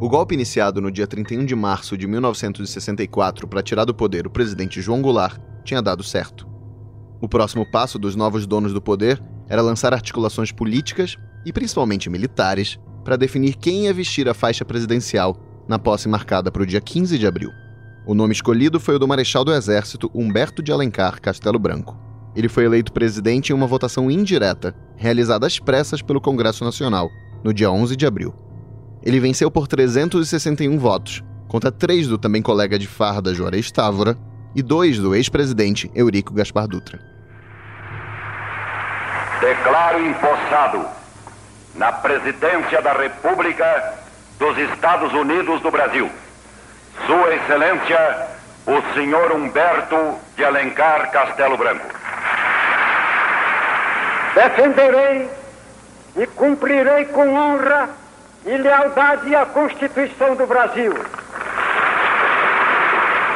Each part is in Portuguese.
O golpe iniciado no dia 31 de março de 1964 para tirar do poder o presidente João Goulart tinha dado certo. O próximo passo dos novos donos do poder era lançar articulações políticas e principalmente militares para definir quem ia vestir a faixa presidencial na posse marcada para o dia 15 de abril. O nome escolhido foi o do Marechal do Exército Humberto de Alencar Castelo Branco. Ele foi eleito presidente em uma votação indireta, realizada às pressas pelo Congresso Nacional, no dia 11 de abril. Ele venceu por 361 votos, contra três do também colega de farda Juarez Távora e dois do ex-presidente Eurico Gaspar Dutra. Declaro empossado na presidência da República dos Estados Unidos do Brasil, Sua Excelência, o senhor Humberto de Alencar Castelo Branco. Defenderei e cumprirei com honra e lealdade à Constituição do Brasil.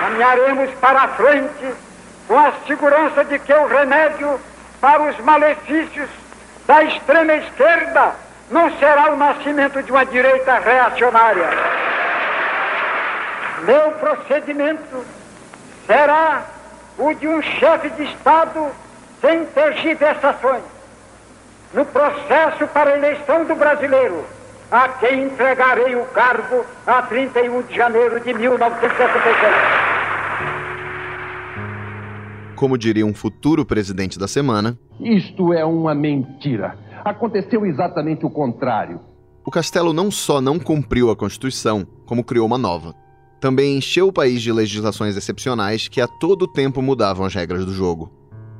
Caminharemos para a frente com a segurança de que o remédio para os malefícios da extrema esquerda não será o nascimento de uma direita reacionária. Meu procedimento será o de um chefe de Estado sem tergiversações. No processo para a eleição do brasileiro, a quem entregarei o cargo a 31 de janeiro de 1976. Como diria um futuro presidente da semana, isto é uma mentira. Aconteceu exatamente o contrário. O Castelo não só não cumpriu a Constituição, como criou uma nova. Também encheu o país de legislações excepcionais que a todo tempo mudavam as regras do jogo.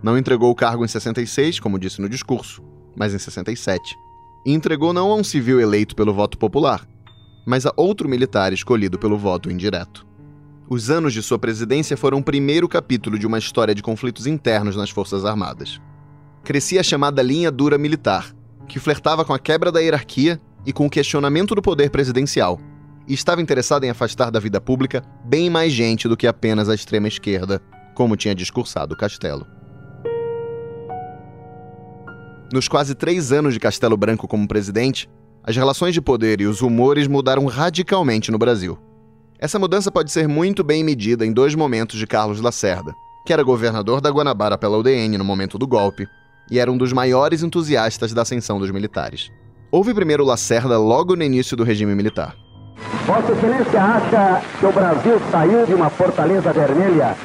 Não entregou o cargo em 66, como disse no discurso, mas em 67 e entregou não a um civil eleito pelo voto popular, mas a outro militar escolhido pelo voto indireto. Os anos de sua presidência foram o primeiro capítulo de uma história de conflitos internos nas Forças Armadas. Crescia a chamada linha dura militar, que flertava com a quebra da hierarquia e com o questionamento do poder presidencial, e estava interessada em afastar da vida pública bem mais gente do que apenas a extrema esquerda, como tinha discursado Castelo. Nos quase três anos de Castelo Branco como presidente, as relações de poder e os rumores mudaram radicalmente no Brasil. Essa mudança pode ser muito bem medida em dois momentos de Carlos Lacerda, que era governador da Guanabara pela UDN no momento do golpe e era um dos maiores entusiastas da ascensão dos militares. Houve primeiro Lacerda logo no início do regime militar. Vossa Excelência acha que o Brasil saiu de uma fortaleza vermelha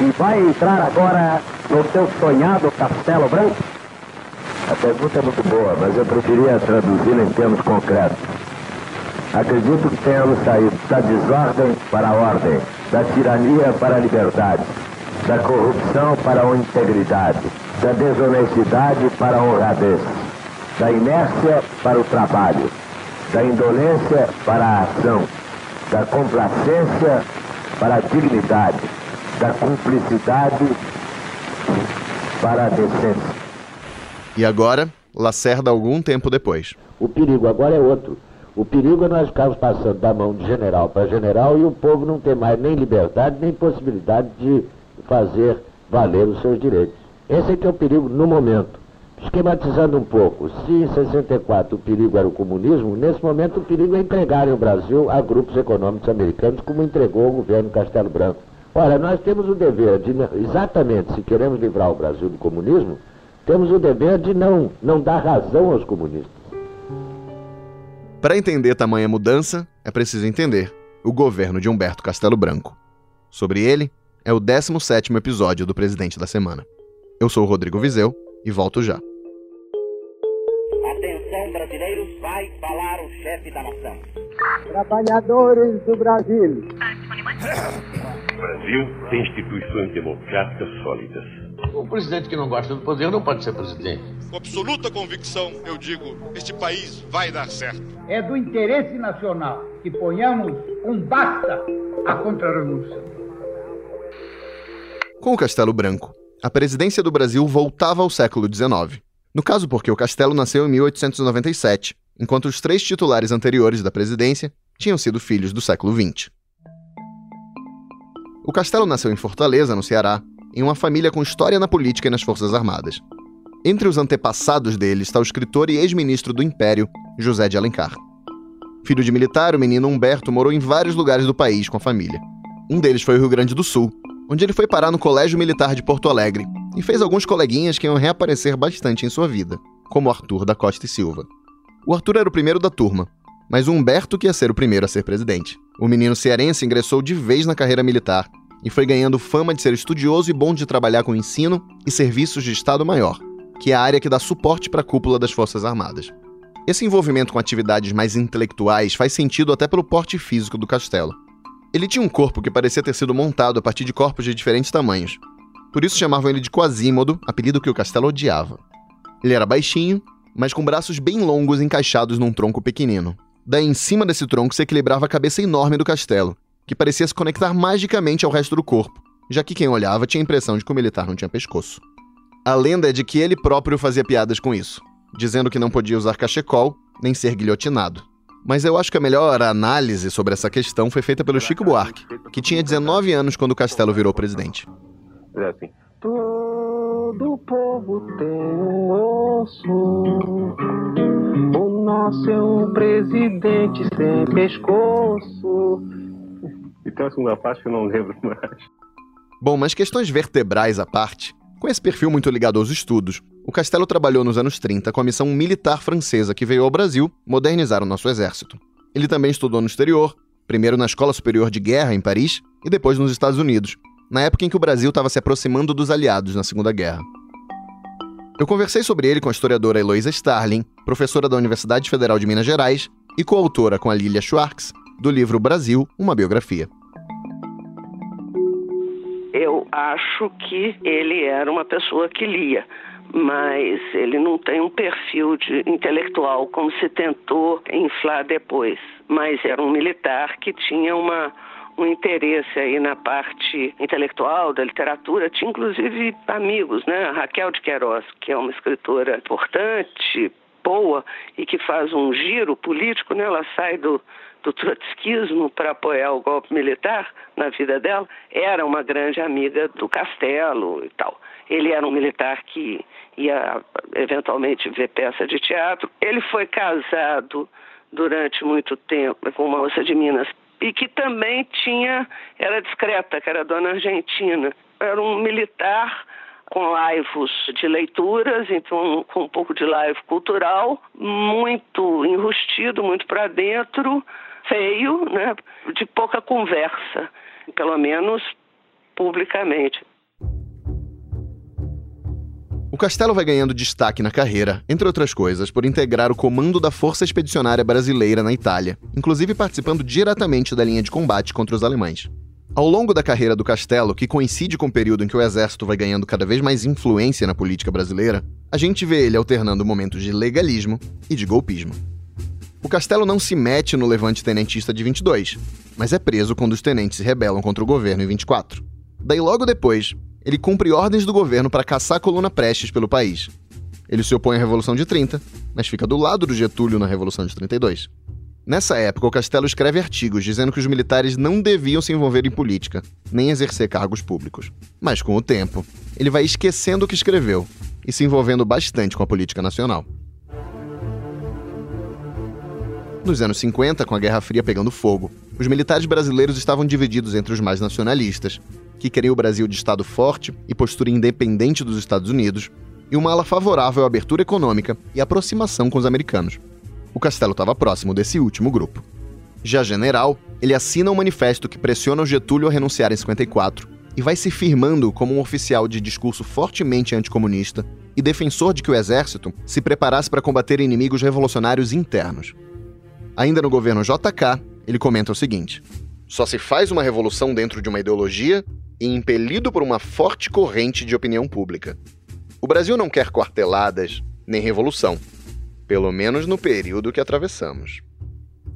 e vai entrar agora no seu sonhado Castelo Branco? A pergunta é muito boa, mas eu preferia traduzi-la em termos concretos. Acredito que tenhamos saído da desordem para a ordem, da tirania para a liberdade, da corrupção para a integridade, da desonestidade para a honradez, da inércia para o trabalho, da indolência para a ação, da complacência para a dignidade, da cumplicidade para a decência. E agora, Lacerda algum tempo depois. O perigo agora é outro. O perigo é nós ficarmos passando da mão de general para general e o povo não ter mais nem liberdade, nem possibilidade de fazer valer os seus direitos. Esse é que é o perigo no momento. Esquematizando um pouco, se em 64 o perigo era o comunismo, nesse momento o perigo é entregarem o Brasil a grupos econômicos americanos, como entregou o governo Castelo Branco. Ora, nós temos o dever de, exatamente, se queremos livrar o Brasil do comunismo, temos o dever de não, não dar razão aos comunistas. Para entender tamanha mudança, é preciso entender o governo de Humberto Castelo Branco. Sobre ele, é o 17º episódio do Presidente da Semana. Eu sou o Rodrigo Vizeu e volto já. Atenção, brasileiros, vai falar o chefe da nação. Trabalhadores do Brasil. O Brasil tem instituições democráticas sólidas. Um presidente que não gosta do poder não pode ser presidente. Com absoluta convicção, eu digo: este país vai dar certo. É do interesse nacional que ponhamos um basta à contra-revolução. Com o Castelo Branco, a presidência do Brasil voltava ao século XIX. No caso, porque o Castelo nasceu em 1897, enquanto os três titulares anteriores da presidência tinham sido filhos do século XX. O Castelo nasceu em Fortaleza, no Ceará, em uma família com história na política e nas Forças Armadas. Entre os antepassados dele está o escritor e ex-ministro do Império, José de Alencar. Filho de militar, o menino Humberto morou em vários lugares do país com a família. Um deles foi o Rio Grande do Sul, onde ele foi parar no Colégio Militar de Porto Alegre e fez alguns coleguinhas que iam reaparecer bastante em sua vida, como Arthur da Costa e Silva. O Arthur era o primeiro da turma, mas o Humberto que ia ser o primeiro a ser presidente. O menino cearense ingressou de vez na carreira militar e foi ganhando fama de ser estudioso e bom de trabalhar com ensino e serviços de Estado Maior, que é a área que dá suporte para a cúpula das Forças Armadas. Esse envolvimento com atividades mais intelectuais faz sentido até pelo porte físico do castelo. Ele tinha um corpo que parecia ter sido montado a partir de corpos de diferentes tamanhos. Por isso chamavam ele de Quasímodo, apelido que o castelo odiava. Ele era baixinho, mas com braços bem longos encaixados num tronco pequenino. Daí em cima desse tronco se equilibrava a cabeça enorme do castelo, que parecia se conectar magicamente ao resto do corpo, já que quem olhava tinha a impressão de que o militar não tinha pescoço. A lenda é de que ele próprio fazia piadas com isso, dizendo que não podia usar cachecol nem ser guilhotinado. Mas eu acho que a melhor análise sobre essa questão foi feita pelo Chico Buarque, que tinha 19 anos quando Castelo virou presidente. É assim. Todo povo tem um osso. O nosso é um presidente sem pescoço. E tem a segunda parte que eu não lembro mais. Bom, mas questões vertebrais à parte, com esse perfil muito ligado aos estudos, o Castelo trabalhou nos anos 30 com a missão militar francesa que veio ao Brasil modernizar o nosso exército. Ele também estudou no exterior, primeiro na Escola Superior de Guerra em Paris e depois nos Estados Unidos, na época em que o Brasil estava se aproximando dos aliados na Segunda Guerra. Eu conversei sobre ele com a historiadora Eloisa Starling, professora da Universidade Federal de Minas Gerais e coautora com a Lilia Schwartz do livro Brasil, uma biografia. Acho que ele era uma pessoa que lia, mas ele não tem um perfil de intelectual como se tentou inflar depois. Mas era um militar que tinha uma um interesse aí na parte intelectual da literatura, tinha inclusive amigos, né? A Raquel de Queiroz, que é uma escritora importante, boa e que faz um giro político, né? Ela sai do do trotskismo para apoiar o golpe militar na vida dela, era uma grande amiga do Castelo e tal. Ele era um militar que ia eventualmente ver peça de teatro. Ele foi casado durante muito tempo com uma moça de Minas e que também tinha, era discreta, que era dona Argentina. Era um militar com laivos de leituras, então com um pouco de laivo cultural, muito enrustido, muito para dentro, feio, né? de pouca conversa, pelo menos publicamente. O Castelo vai ganhando destaque na carreira, entre outras coisas, por integrar o comando da Força Expedicionária Brasileira na Itália, inclusive participando diretamente da linha de combate contra os alemães. Ao longo da carreira do Castelo, que coincide com o período em que o exército vai ganhando cada vez mais influência na política brasileira, a gente vê ele alternando momentos de legalismo e de golpismo. O Castelo não se mete no levante tenentista de 22, mas é preso quando os tenentes se rebelam contra o governo em 24. Daí logo depois, ele cumpre ordens do governo para caçar a coluna Prestes pelo país. Ele se opõe à Revolução de 30, mas fica do lado do Getúlio na Revolução de 32. Nessa época, o Castelo escreve artigos dizendo que os militares não deviam se envolver em política, nem exercer cargos públicos. Mas com o tempo, ele vai esquecendo o que escreveu e se envolvendo bastante com a política nacional. Nos anos 50, com a Guerra Fria pegando fogo, os militares brasileiros estavam divididos entre os mais nacionalistas, que queriam o Brasil de Estado forte e postura independente dos Estados Unidos, e uma ala favorável à abertura econômica e aproximação com os americanos. O Castelo estava próximo desse último grupo. Já general, ele assina um manifesto que pressiona o Getúlio a renunciar em 54 e vai se firmando como um oficial de discurso fortemente anticomunista e defensor de que o exército se preparasse para combater inimigos revolucionários internos. Ainda no governo JK, ele comenta o seguinte: só se faz uma revolução dentro de uma ideologia e impelido por uma forte corrente de opinião pública. O Brasil não quer quarteladas nem revolução, pelo menos no período que atravessamos.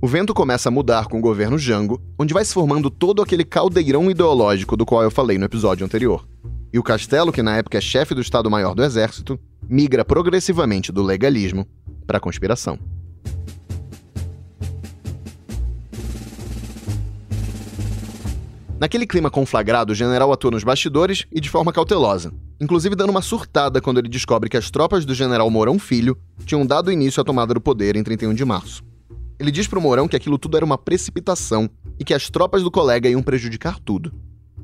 O vento começa a mudar com o governo Jango, onde vai se formando todo aquele caldeirão ideológico do qual eu falei no episódio anterior. E o Castelo, que na época é chefe do Estado-Maior do Exército, migra progressivamente do legalismo para a conspiração. Naquele clima conflagrado, o general atua nos bastidores e de forma cautelosa, inclusive dando uma surtada quando ele descobre que as tropas do general Mourão Filho tinham dado início à tomada do poder em 31 de março. Ele diz pro Mourão que aquilo tudo era uma precipitação e que as tropas do colega iam prejudicar tudo.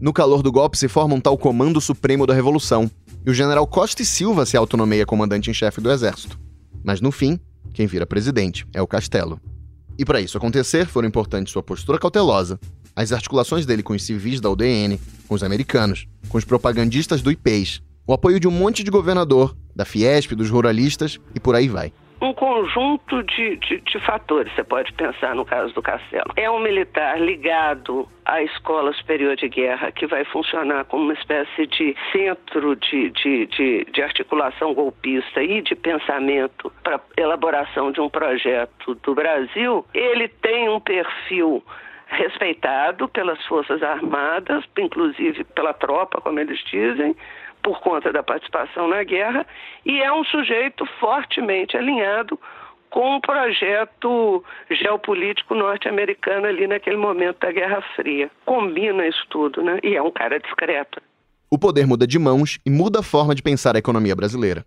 No calor do golpe se forma um tal Comando Supremo da Revolução, e o general Costa e Silva se autonomeia comandante em chefe do exército. Mas no fim, quem vira presidente é o Castelo. E para isso acontecer, foram importantes sua postura cautelosa, as articulações dele com os civis da UDN, com os americanos, com os propagandistas do IPES, o apoio de um monte de governador, da Fiesp, dos ruralistas e por aí vai um conjunto de, de, de, fatores, você pode pensar no caso do Castelo. É um militar ligado à Escola Superior de Guerra, que vai funcionar como uma espécie de centro de, de, de, de articulação golpista e de pensamento para elaboração de um projeto do Brasil. Ele tem um perfil respeitado pelas Forças Armadas, inclusive pela tropa, como eles dizem, por conta da participação na guerra, e é um sujeito fortemente alinhado com o projeto geopolítico norte-americano ali naquele momento da Guerra Fria. Combina isso tudo, né? E é um cara discreto. O poder muda de mãos e muda a forma de pensar a economia brasileira.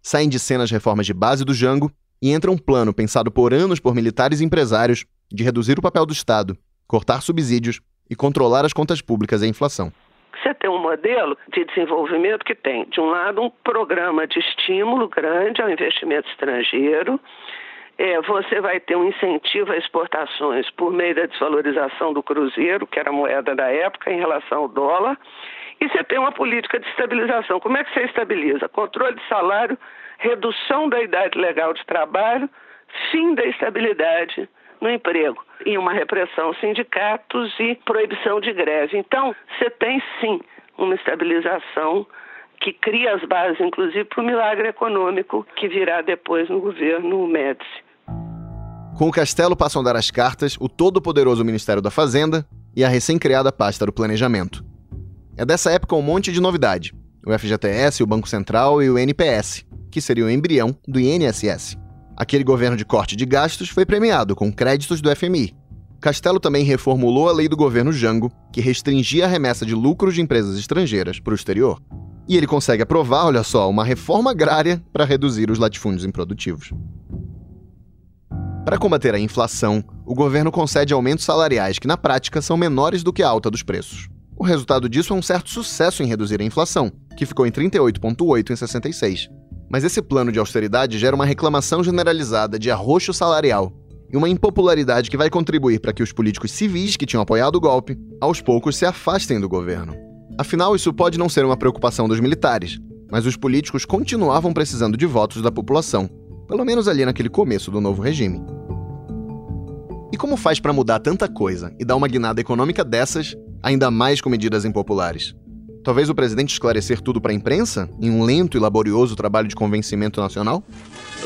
Saem de cena as reformas de base do Jango e entra um plano pensado por anos por militares e empresários de reduzir o papel do Estado, cortar subsídios e controlar as contas públicas e a inflação. Você tem um modelo de desenvolvimento que tem, de um lado, um programa de estímulo grande ao investimento estrangeiro. É, você vai ter um incentivo a exportações por meio da desvalorização do cruzeiro, que era a moeda da época, em relação ao dólar. E você tem uma política de estabilização. Como é que você estabiliza? Controle de salário, redução da idade legal de trabalho, fim da estabilidade no emprego e uma repressão aos sindicatos e proibição de greve. Então, você tem sim uma estabilização que cria as bases, inclusive, para o milagre econômico que virá depois no governo Médici. Com o Castelo passam a dar as cartas o todo-poderoso Ministério da Fazenda e a recém-criada pasta do Planejamento. É dessa época um monte de novidade: o FGTS, o Banco Central e o NPS, que seria o embrião do INSS. Aquele governo de corte de gastos foi premiado com créditos do FMI. Castelo também reformulou a lei do governo Jango, que restringia a remessa de lucros de empresas estrangeiras para o exterior. E ele consegue aprovar, olha só, uma reforma agrária para reduzir os latifúndios improdutivos. Para combater a inflação, o governo concede aumentos salariais que, na prática, são menores do que a alta dos preços. O resultado disso é um certo sucesso em reduzir a inflação, que ficou em 38,8 em 66, mas esse plano de austeridade gera uma reclamação generalizada de arroxo salarial e uma impopularidade que vai contribuir para que os políticos civis que tinham apoiado o golpe, aos poucos se afastem do governo. Afinal, isso pode não ser uma preocupação dos militares, mas os políticos continuavam precisando de votos da população, pelo menos ali naquele começo do novo regime. E como faz para mudar tanta coisa e dar uma guinada econômica dessas, ainda mais com medidas impopulares? Talvez o presidente esclarecer tudo para a imprensa, em um lento e laborioso trabalho de convencimento nacional?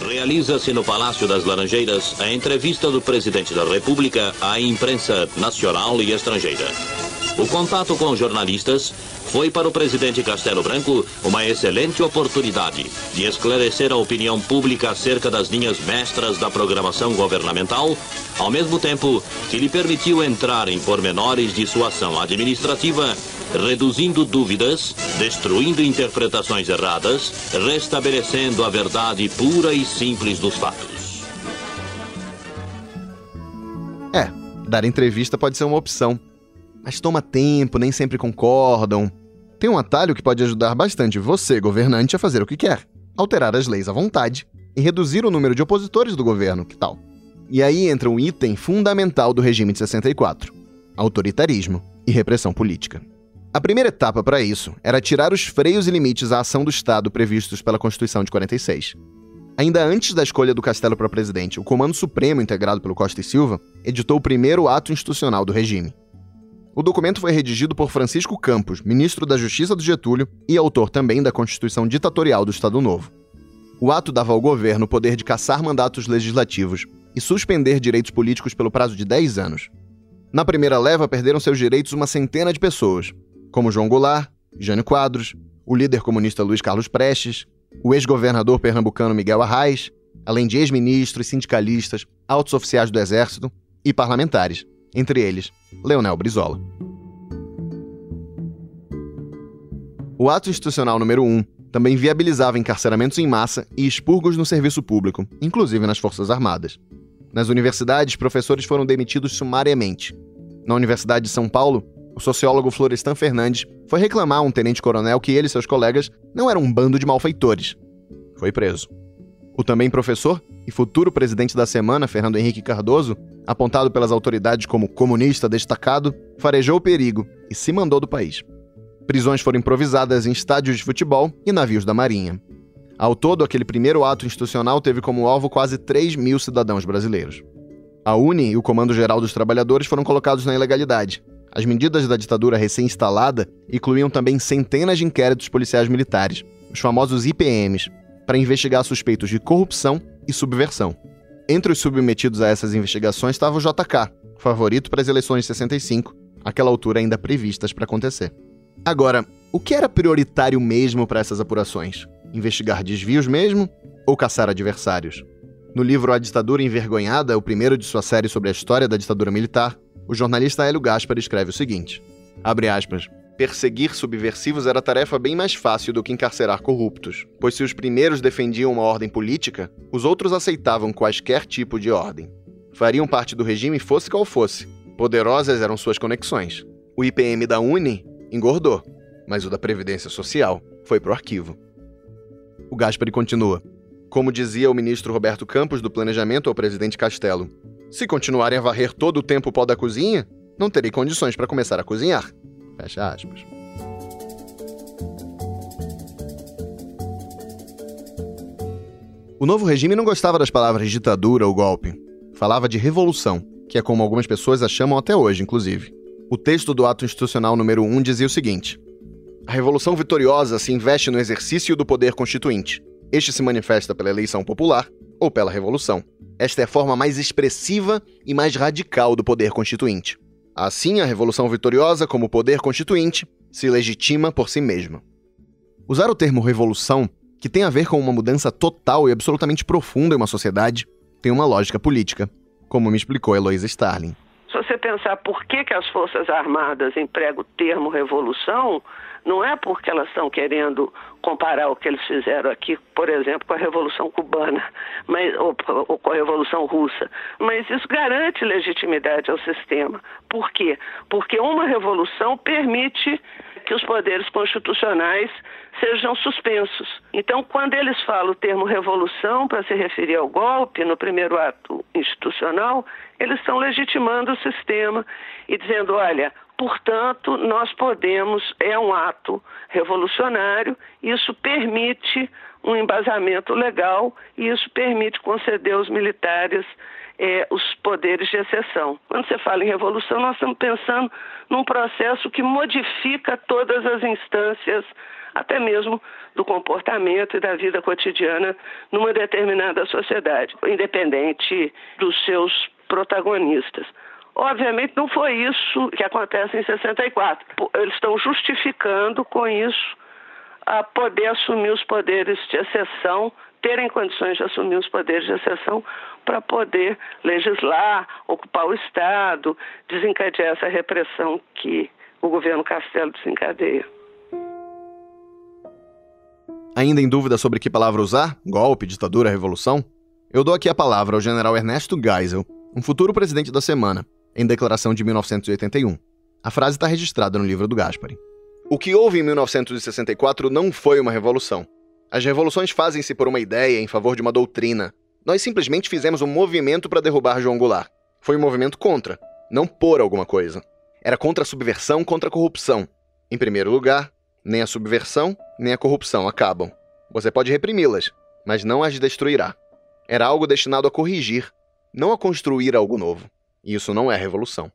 Realiza-se no Palácio das Laranjeiras a entrevista do presidente da República à imprensa nacional e estrangeira. O contato com jornalistas foi para o presidente Castelo Branco uma excelente oportunidade de esclarecer a opinião pública acerca das linhas mestras da programação governamental, ao mesmo tempo que lhe permitiu entrar em pormenores de sua ação administrativa reduzindo dúvidas, destruindo interpretações erradas, restabelecendo a verdade pura e simples dos fatos. É, dar entrevista pode ser uma opção. Mas toma tempo, nem sempre concordam. Tem um atalho que pode ajudar bastante você, governante, a fazer o que quer: alterar as leis à vontade e reduzir o número de opositores do governo, que tal? E aí entra um item fundamental do regime de 64: autoritarismo e repressão política. A primeira etapa para isso era tirar os freios e limites à ação do Estado previstos pela Constituição de 46. Ainda antes da escolha do Castelo para presidente, o Comando Supremo, integrado pelo Costa e Silva, editou o primeiro ato institucional do regime. O documento foi redigido por Francisco Campos, ministro da Justiça do Getúlio e autor também da Constituição Ditatorial do Estado Novo. O ato dava ao governo o poder de caçar mandatos legislativos e suspender direitos políticos pelo prazo de 10 anos. Na primeira leva, perderam seus direitos uma centena de pessoas, como João Goulart, Jânio Quadros, o líder comunista Luiz Carlos Prestes, o ex-governador pernambucano Miguel Arraes, além de ex-ministros, sindicalistas, altos oficiais do Exército e parlamentares, entre eles Leonel Brizola. O ato institucional número 1 também viabilizava encarceramentos em massa e expurgos no serviço público, inclusive nas Forças Armadas. Nas universidades, professores foram demitidos sumariamente. Na Universidade de São Paulo, o sociólogo Florestan Fernandes foi reclamar a um tenente-coronel que ele e seus colegas não eram um bando de malfeitores. Foi preso. O também professor e futuro presidente da semana, Fernando Henrique Cardoso, apontado pelas autoridades como comunista destacado, farejou o perigo e se mandou do país. Prisões foram improvisadas em estádios de futebol e navios da Marinha. Ao todo, aquele primeiro ato institucional teve como alvo quase 3 mil cidadãos brasileiros. A UNE e o Comando Geral dos Trabalhadores foram colocados na ilegalidade. As medidas da ditadura recém-instalada incluíam também centenas de inquéritos policiais militares, os famosos IPMs, para investigar suspeitos de corrupção e subversão. Entre os submetidos a essas investigações estava o JK, favorito para as eleições de 65, aquela altura ainda previstas para acontecer. Agora, o que era prioritário mesmo para essas apurações? Investigar desvios mesmo ou caçar adversários? No livro A Ditadura Envergonhada, o primeiro de sua série sobre a história da ditadura militar, o jornalista Hélio Gaspar escreve o seguinte: abre aspas. Perseguir subversivos era tarefa bem mais fácil do que encarcerar corruptos, pois se os primeiros defendiam uma ordem política, os outros aceitavam quaisquer tipo de ordem. Fariam parte do regime fosse qual fosse. Poderosas eram suas conexões. O IPM da Uni engordou, mas o da Previdência Social foi pro arquivo. O Gaspari continua. Como dizia o ministro Roberto Campos do Planejamento ao presidente Castelo, se continuarem a varrer todo o tempo o pó da cozinha, não terei condições para começar a cozinhar. Fecha aspas. O novo regime não gostava das palavras ditadura ou golpe. Falava de revolução, que é como algumas pessoas a chamam até hoje, inclusive. O texto do ato institucional número 1 dizia o seguinte: A revolução vitoriosa se investe no exercício do poder constituinte. Este se manifesta pela eleição popular ou pela revolução. Esta é a forma mais expressiva e mais radical do poder constituinte. Assim, a revolução vitoriosa, como poder constituinte, se legitima por si mesma. Usar o termo revolução, que tem a ver com uma mudança total e absolutamente profunda em uma sociedade, tem uma lógica política, como me explicou Eloísa Starling. Se você pensar por que, que as Forças Armadas empregam o termo revolução, não é porque elas estão querendo comparar o que eles fizeram aqui, por exemplo, com a Revolução Cubana mas, ou, ou, com a Revolução Russa, mas isso garante legitimidade ao sistema. Por quê? Porque uma revolução permite que os poderes constitucionais sejam suspensos. Então, quando eles falam o termo revolução para se referir ao golpe no primeiro ato institucional, eles estão legitimando o sistema e dizendo: olha, portanto, nós podemos, é um ato revolucionário, isso permite um embasamento legal e isso permite conceder aos militares é, os poderes de exceção. Quando você fala em revolução, nós estamos pensando num processo que modifica todas as instâncias, até mesmo do comportamento e da vida cotidiana numa determinada sociedade, independente dos seus protagonistas. Obviamente não foi isso que acontece em 64. Eles estão justificando com isso a poder assumir os poderes de exceção, terem condições de assumir os poderes de exceção para poder legislar, ocupar o Estado, desencadear essa repressão que o governo Castelo desencadeia. Ainda em dúvida sobre que palavra usar? Golpe, ditadura, revolução? Eu dou aqui a palavra ao general Ernesto Geisel, um futuro presidente da semana, em declaração de 1981. A frase está registrada no livro do Gaspari. O que houve em 1964 não foi uma revolução. As revoluções fazem-se por uma ideia em favor de uma doutrina. Nós simplesmente fizemos um movimento para derrubar João Goulart. Foi um movimento contra, não por alguma coisa. Era contra a subversão, contra a corrupção. Em primeiro lugar, nem a subversão, nem a corrupção acabam. Você pode reprimi-las, mas não as destruirá. Era algo destinado a corrigir, não a construir algo novo. Isso não é revolução.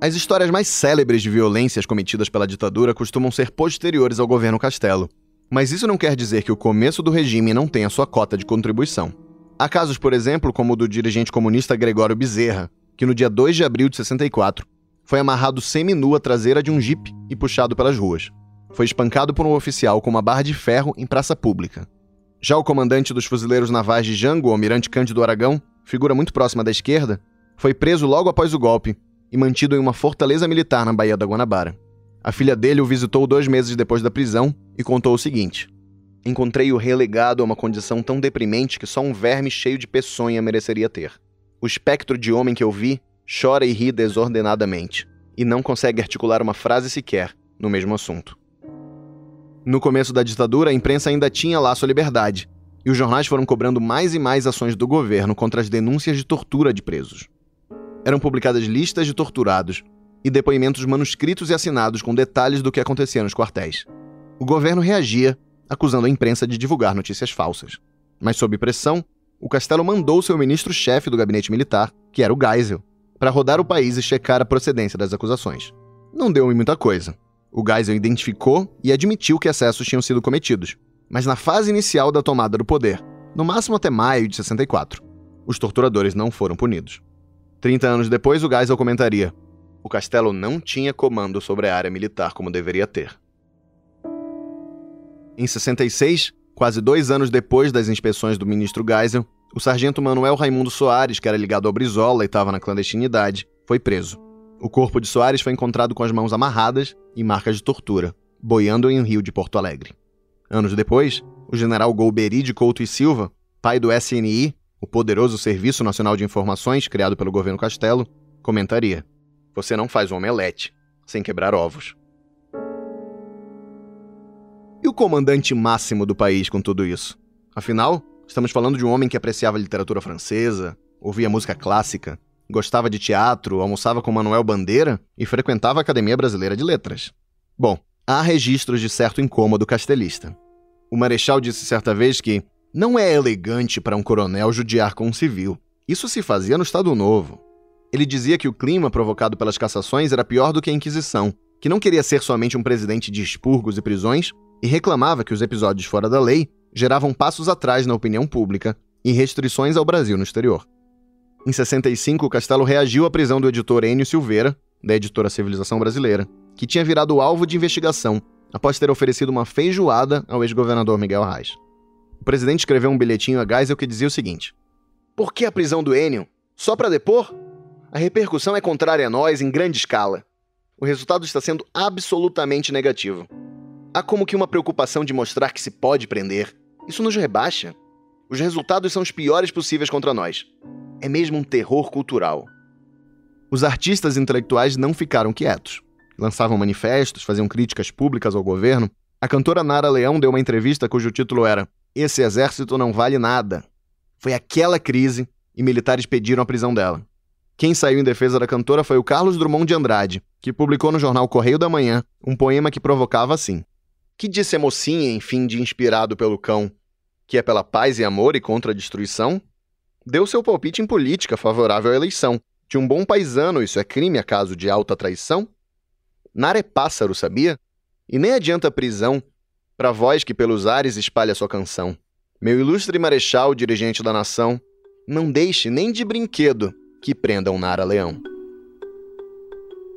As histórias mais célebres de violências cometidas pela ditadura costumam ser posteriores ao governo Castelo. Mas isso não quer dizer que o começo do regime não tenha sua cota de contribuição. Há casos, por exemplo, como o do dirigente comunista Gregório Bezerra, que no dia 2 de abril de 64 foi amarrado semi-nu à traseira de um jipe e puxado pelas ruas. Foi espancado por um oficial com uma barra de ferro em praça pública. Já o comandante dos fuzileiros navais de Jango, almirante Cândido Aragão, figura muito próxima da esquerda, foi preso logo após o golpe e mantido em uma fortaleza militar na Baía da Guanabara. A filha dele o visitou dois meses depois da prisão e contou o seguinte: encontrei-o relegado a uma condição tão deprimente que só um verme cheio de peçonha mereceria ter. O espectro de homem que eu vi chora e ri desordenadamente, e não consegue articular uma frase sequer no mesmo assunto. No começo da ditadura, a imprensa ainda tinha lá sua liberdade, e os jornais foram cobrando mais e mais ações do governo contra as denúncias de tortura de presos. Eram publicadas listas de torturados e depoimentos manuscritos e assinados com detalhes do que acontecia nos quartéis. O governo reagia, acusando a imprensa de divulgar notícias falsas. Mas, sob pressão, o Castelo mandou seu ministro-chefe do gabinete militar, que era o Geisel, para rodar o país e checar a procedência das acusações. Não deu em muita coisa. O Geisel identificou e admitiu que excessos tinham sido cometidos, mas na fase inicial da tomada do poder, no máximo até maio de 64. Os torturadores não foram punidos. Trinta anos depois, o Geisel comentaria: o castelo não tinha comando sobre a área militar como deveria ter. Em 66, quase dois anos depois das inspeções do ministro Geisel, o sargento Manuel Raimundo Soares, que era ligado ao Brizola e estava na clandestinidade, foi preso. O corpo de Soares foi encontrado com as mãos amarradas e marcas de tortura, boiando em um rio de Porto Alegre. Anos depois, o general Golbery de Couto e Silva, pai do SNI, o poderoso Serviço Nacional de Informações criado pelo governo Castelo, comentaria: Você não faz um omelete sem quebrar ovos. E o comandante máximo do país com tudo isso? Afinal, estamos falando de um homem que apreciava literatura francesa, ouvia música clássica, gostava de teatro, almoçava com Manuel Bandeira e frequentava a Academia Brasileira de Letras. Bom, há registros de certo incômodo castelista. O marechal disse certa vez que não é elegante para um coronel judiar com um civil. Isso se fazia no Estado Novo. Ele dizia que o clima provocado pelas cassações era pior do que a Inquisição, que não queria ser somente um presidente de expurgos e prisões, e reclamava que os episódios fora da lei geravam passos atrás na opinião pública e restrições ao Brasil no exterior. Em 65, o Castelo reagiu à prisão do editor Enio Silveira, da editora Civilização Brasileira, que tinha virado alvo de investigação após ter oferecido uma feijoada ao ex-governador Miguel Reis. O presidente escreveu um bilhetinho a Geisel que dizia o seguinte: Por que a prisão do Enio? Só para depor? A repercussão é contrária a nós em grande escala. O resultado está sendo absolutamente negativo. Há como que uma preocupação de mostrar que se pode prender. Isso nos rebaixa. Os resultados são os piores possíveis contra nós. É mesmo um terror cultural. Os artistas intelectuais não ficaram quietos lançavam manifestos, faziam críticas públicas ao governo, a cantora Nara Leão deu uma entrevista cujo título era Esse exército não vale nada. Foi aquela crise e militares pediram a prisão dela. Quem saiu em defesa da cantora foi o Carlos Drummond de Andrade, que publicou no jornal Correio da Manhã um poema que provocava assim: Que disse a mocinha, enfim, de inspirado pelo cão, que é pela paz e amor e contra a destruição? Deu seu palpite em política favorável à eleição. De um bom paisano, isso é crime acaso de alta traição? Nara é pássaro, sabia? E nem adianta prisão para voz que pelos ares espalha sua canção. Meu ilustre marechal, dirigente da nação, não deixe nem de brinquedo que prendam Nara Leão.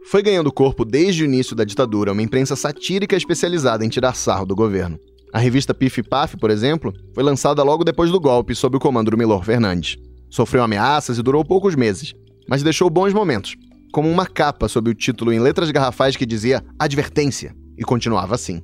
Foi ganhando corpo desde o início da ditadura uma imprensa satírica especializada em tirar sarro do governo. A revista Pif Paf, por exemplo, foi lançada logo depois do golpe sob o comando do Milor Fernandes. Sofreu ameaças e durou poucos meses, mas deixou bons momentos, como uma capa sob o título em letras garrafais que dizia Advertência, e continuava assim: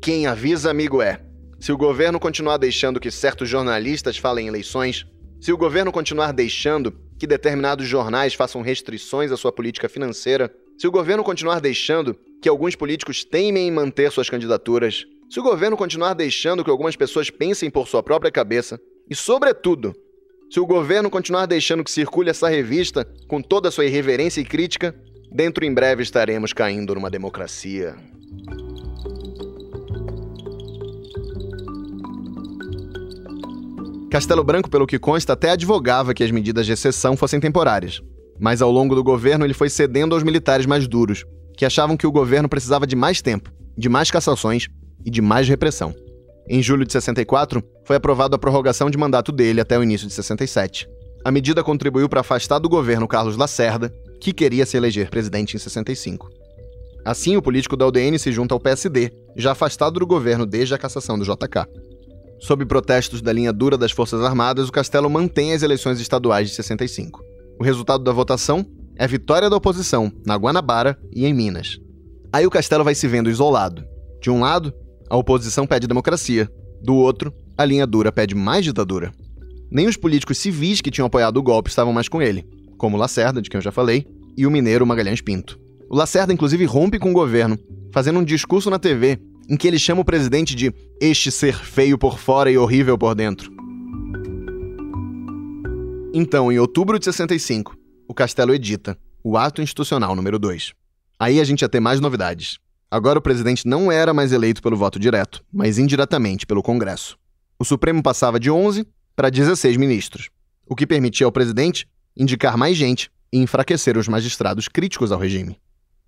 Quem avisa, amigo é. Se o governo continuar deixando que certos jornalistas falem em eleições, se o governo continuar deixando que determinados jornais façam restrições à sua política financeira, se o governo continuar deixando que alguns políticos teimem em manter suas candidaturas, se o governo continuar deixando que algumas pessoas pensem por sua própria cabeça, e, sobretudo, se o governo continuar deixando que circule essa revista com toda a sua irreverência e crítica, dentro em breve estaremos caindo numa democracia. Castelo Branco, pelo que consta, até advogava que as medidas de exceção fossem temporárias. Mas ao longo do governo ele foi cedendo aos militares mais duros, que achavam que o governo precisava de mais tempo, de mais cassações e de mais repressão. Em julho de 64, foi aprovada a prorrogação de mandato dele até o início de 67. A medida contribuiu para afastar do governo Carlos Lacerda, que queria se eleger presidente em 65. Assim, o político da UDN se junta ao PSD, já afastado do governo desde a cassação do JK. Sob protestos da linha dura das Forças Armadas, o Castelo mantém as eleições estaduais de 65. O resultado da votação é a vitória da oposição na Guanabara e em Minas. Aí o Castelo vai se vendo isolado. De um lado, a oposição pede democracia. Do outro, a linha dura pede mais ditadura. Nem os políticos civis que tinham apoiado o golpe estavam mais com ele, como Lacerda, de quem eu já falei, e o mineiro Magalhães Pinto. O Lacerda, inclusive, rompe com o governo, fazendo um discurso na TV em que ele chama o presidente de este ser feio por fora e horrível por dentro. Então, em outubro de 65, o Castelo edita o Ato Institucional número 2. Aí a gente ia ter mais novidades. Agora o presidente não era mais eleito pelo voto direto, mas indiretamente pelo Congresso. O Supremo passava de 11 para 16 ministros, o que permitia ao presidente indicar mais gente e enfraquecer os magistrados críticos ao regime.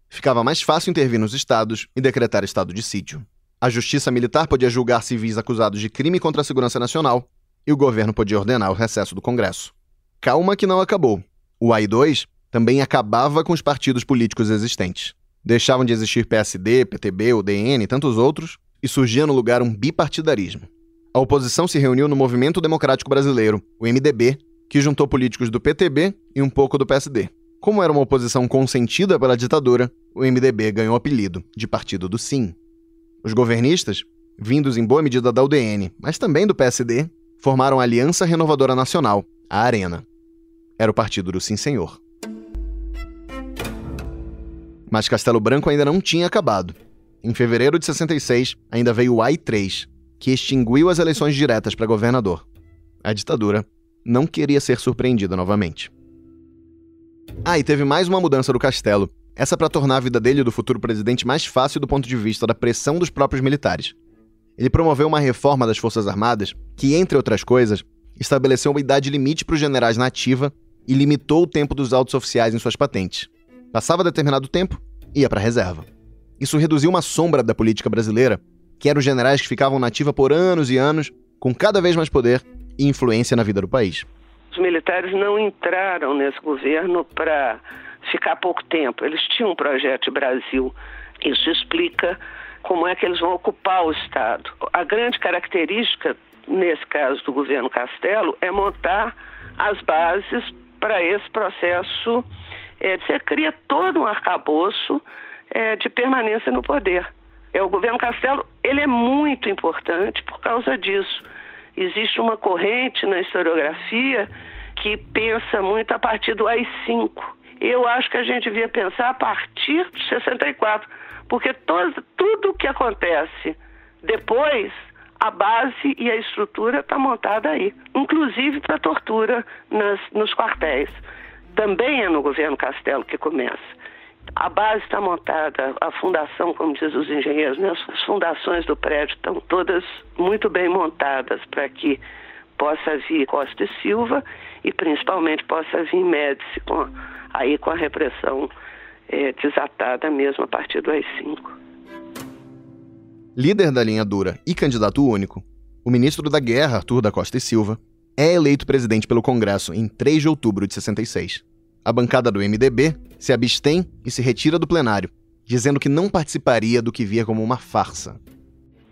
Ficava mais fácil intervir nos estados e decretar estado de sítio. A justiça militar podia julgar civis acusados de crime contra a segurança nacional e o governo podia ordenar o recesso do Congresso. Calma que não acabou. O AI-2 também acabava com os partidos políticos existentes. Deixavam de existir PSD, PTB, UDN e tantos outros, e surgia no lugar um bipartidarismo. A oposição se reuniu no Movimento Democrático Brasileiro, o MDB, que juntou políticos do PTB e um pouco do PSD. Como era uma oposição consentida pela ditadura, o MDB ganhou o apelido de Partido do Sim. Os governistas, vindos em boa medida da UDN, mas também do PSD, formaram a Aliança Renovadora Nacional, a Arena. Era o partido do Sim Senhor. Mas Castelo Branco ainda não tinha acabado. Em fevereiro de 66, ainda veio o AI-3, que extinguiu as eleições diretas para governador. A ditadura não queria ser surpreendida novamente. Ah, e teve mais uma mudança do Castelo. Essa para tornar a vida dele e do futuro presidente mais fácil do ponto de vista da pressão dos próprios militares. Ele promoveu uma reforma das Forças Armadas que, entre outras coisas, estabeleceu uma idade limite para os generais na ativa e limitou o tempo dos altos oficiais em suas patentes. Passava determinado tempo, ia para a reserva. Isso reduziu uma sombra da política brasileira, que eram os generais que ficavam na ativa por anos e anos, com cada vez mais poder e influência na vida do país. Os militares não entraram nesse governo para ficar pouco tempo. Eles tinham um projeto de Brasil. Isso explica como é que eles vão ocupar o Estado. A grande característica, nesse caso do governo Castelo, é montar as bases para esse processo. É, você cria todo um arcabouço é, de permanência no poder. É, o governo Castelo ele é muito importante por causa disso. Existe uma corrente na historiografia que pensa muito a partir do AI-5. Eu acho que a gente devia pensar a partir de 64, porque todo, tudo que acontece depois, a base e a estrutura está montada aí, inclusive para tortura nas, nos quartéis. Também é no governo Castelo que começa. A base está montada, a fundação, como diz os engenheiros, né? as fundações do prédio estão todas muito bem montadas para que possa vir Costa e Silva e principalmente possa vir Médici com, aí com a repressão é, desatada mesmo a partir do AI-5. Líder da linha dura e candidato único, o ministro da Guerra, Arthur da Costa e Silva, é eleito presidente pelo Congresso em 3 de outubro de 66. A bancada do MDB se abstém e se retira do plenário, dizendo que não participaria do que via como uma farsa.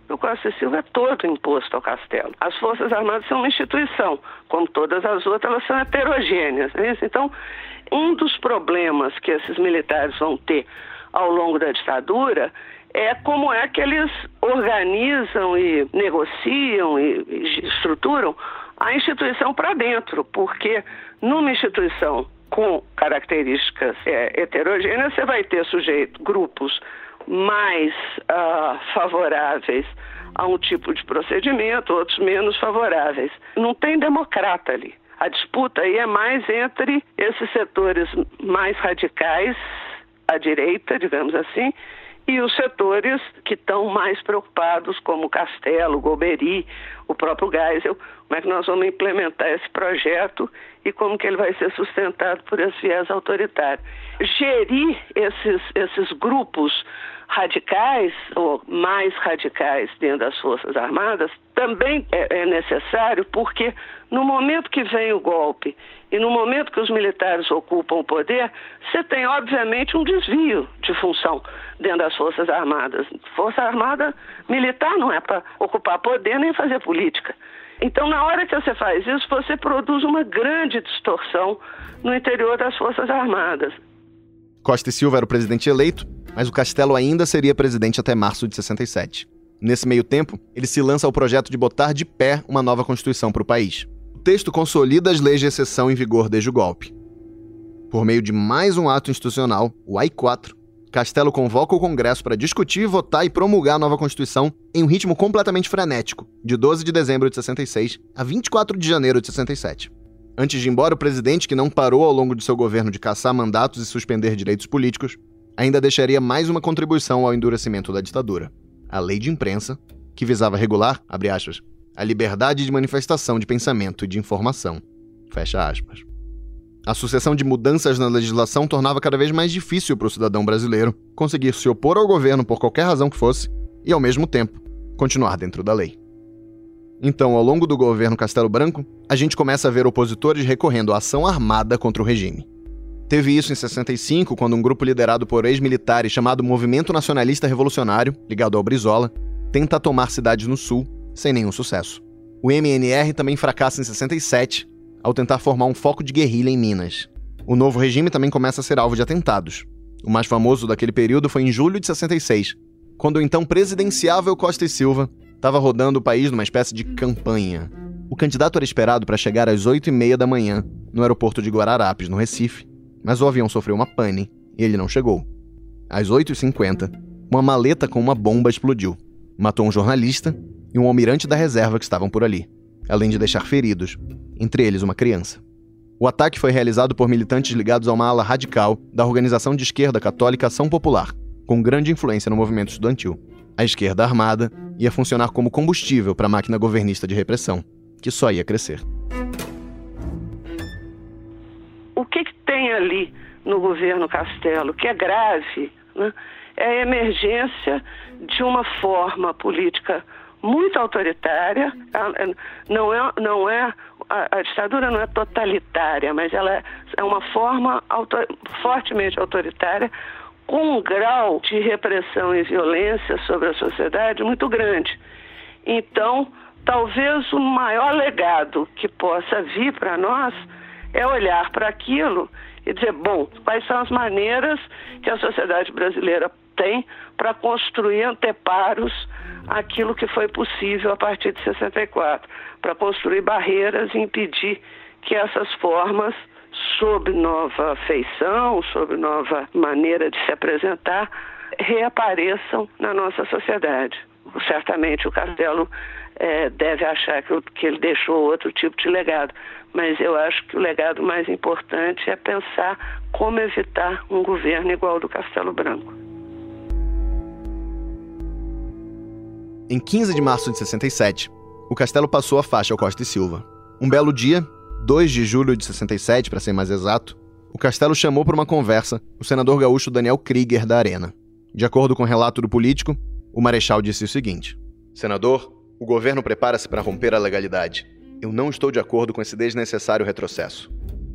O Costa Silva é todo imposto ao castelo. As Forças Armadas são uma instituição, como todas as outras, elas são heterogêneas. Né? Então, um dos problemas que esses militares vão ter ao longo da ditadura é como é que eles organizam e negociam e estruturam a instituição para dentro, porque numa instituição com características é, heterogêneas, você vai ter sujeito, grupos mais uh, favoráveis a um tipo de procedimento, outros menos favoráveis. Não tem democrata ali. A disputa aí é mais entre esses setores mais radicais, à direita, digamos assim, e os setores que estão mais preocupados, como Castelo, Golbery, o próprio Geisel, como é que nós vamos implementar esse projeto e como que ele vai ser sustentado por esse viés autoritário. Gerir esses, esses grupos radicais ou mais radicais dentro das Forças Armadas também é, é, necessário porque no momento que vem o golpe e no momento que os militares ocupam o poder, você tem obviamente um desvio de função dentro das Forças Armadas. Força Armada militar não é para ocupar poder nem fazer política. Então, na hora que você faz isso, você produz uma grande distorção no interior das Forças Armadas. Costa e Silva era o presidente eleito, mas o Castelo ainda seria presidente até março de 67. Nesse meio tempo, ele se lança ao projeto de botar de pé uma nova Constituição para o país. O texto consolida as leis de exceção em vigor desde o golpe. Por meio de mais um ato institucional, o AI-4, Castelo convoca o Congresso para discutir, votar e promulgar a nova Constituição em um ritmo completamente frenético, de 12 de dezembro de 66 a 24 de janeiro de 67. Antes de ir embora, o presidente, que não parou ao longo de seu governo de caçar mandatos e suspender direitos políticos, ainda deixaria mais uma contribuição ao endurecimento da ditadura: a lei de imprensa, que visava regular, abre aspas, a liberdade de manifestação de pensamento e de informação. Fecha aspas. A sucessão de mudanças na legislação tornava cada vez mais difícil para o cidadão brasileiro conseguir se opor ao governo por qualquer razão que fosse e, ao mesmo tempo, continuar dentro da lei. Então, ao longo do governo Castelo Branco, a gente começa a ver opositores recorrendo à ação armada contra o regime. Teve isso em 65, quando um grupo liderado por ex-militares chamado Movimento Nacionalista Revolucionário, ligado ao Brizola, tenta tomar cidades no sul, sem nenhum sucesso. O MNR também fracassa em 67, ao tentar formar um foco de guerrilha em Minas. O novo regime também começa a ser alvo de atentados. O mais famoso daquele período foi em julho de 66, quando o então presidenciável Costa e Silva estava rodando o país numa espécie de campanha. O candidato era esperado para chegar às 8 e meia da manhã no aeroporto de Guararapes, no Recife, mas o avião sofreu uma pane e ele não chegou. Às 8h50, uma maleta com uma bomba explodiu. Matou um jornalista e um almirante da reserva que estavam por ali, além de deixar feridos, entre eles uma criança. O ataque foi realizado por militantes ligados a uma ala radical da organização de esquerda católica Ação Popular, com grande influência no movimento estudantil. A esquerda armada ia funcionar como combustível para a máquina governista de repressão, que só ia crescer. O que, que tem ali no governo Castelo que é grave né? é a emergência de uma forma política muito autoritária. Não é, não é a, a, ditadura não é totalitária, mas ela é, é uma forma fortemente autoritária, com um grau de repressão e violência sobre a sociedade muito grande. Então, talvez o maior legado que possa vir para nós é olhar para aquilo e dizer, bom, quais são as maneiras que a sociedade brasileira tem para construir anteparos aquilo que foi possível a partir de 64, para construir barreiras e impedir que essas formas, sob nova feição, sob nova maneira de se apresentar, reapareçam na nossa sociedade. Certamente o Castelo é, deve achar que, que ele deixou outro tipo de legado, mas eu acho que o legado mais importante é pensar como evitar um governo igual ao do Castelo Branco. Em 15 de março de 67, o castelo passou a faixa ao Costa e Silva. Um belo dia, 2 de julho de 67, para ser mais exato, o castelo chamou para uma conversa o senador gaúcho Daniel Krieger da Arena. De acordo com o relato do político, o marechal disse o seguinte: Senador, o governo prepara-se para romper a legalidade. Eu não estou de acordo com esse desnecessário retrocesso.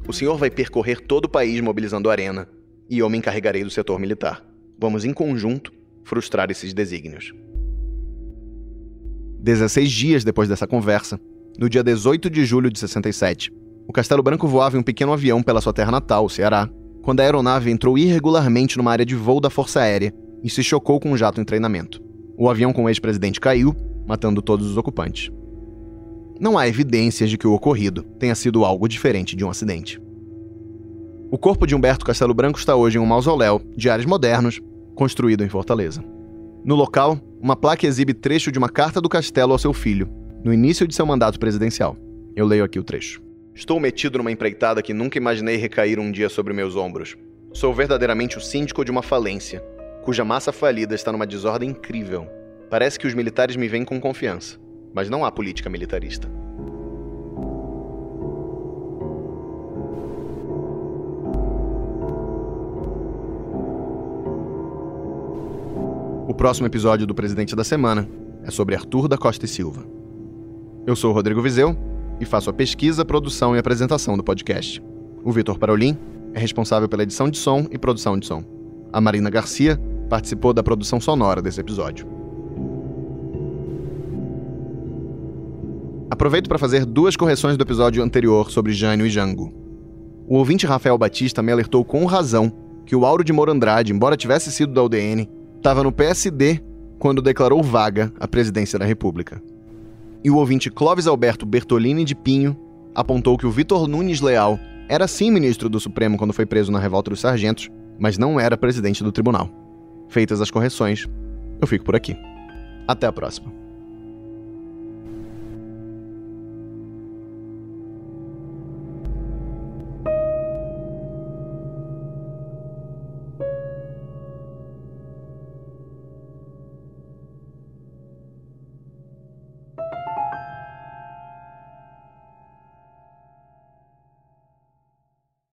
O senhor vai percorrer todo o país mobilizando a arena, e eu me encarregarei do setor militar. Vamos, em conjunto, frustrar esses desígnios. 16 dias depois dessa conversa, no dia 18 de julho de 67, o Castelo Branco voava em um pequeno avião pela sua terra natal, o Ceará, quando a aeronave entrou irregularmente numa área de voo da Força Aérea e se chocou com um jato em treinamento. O avião com o ex-presidente caiu, matando todos os ocupantes. Não há evidências de que o ocorrido tenha sido algo diferente de um acidente. O corpo de Humberto Castelo Branco está hoje em um mausoléu de ares modernos, construído em Fortaleza. No local, uma placa exibe trecho de uma carta do castelo ao seu filho, no início de seu mandato presidencial. Eu leio aqui o trecho. Estou metido numa empreitada que nunca imaginei recair um dia sobre meus ombros. Sou verdadeiramente o síndico de uma falência, cuja massa falida está numa desordem incrível. Parece que os militares me veem com confiança, mas não há política militarista. O próximo episódio do Presidente da Semana é sobre Arthur da Costa e Silva. Eu sou o Rodrigo Vizeu e faço a pesquisa, produção e apresentação do podcast. O Vitor Parolin é responsável pela edição de som e produção de som. A Marina Garcia participou da produção sonora desse episódio. Aproveito para fazer duas correções do episódio anterior sobre Jânio e Jango. O ouvinte Rafael Batista me alertou com razão que o Auro de Moura Andrade, embora tivesse sido da UDN, estava no PSD quando declarou vaga a presidência da República. E o ouvinte Clóvis Alberto Bertolini de Pinho apontou que o Vitor Nunes Leal era sim ministro do Supremo quando foi preso na revolta dos sargentos, mas não era presidente do tribunal. Feitas as correções, eu fico por aqui. Até a próxima.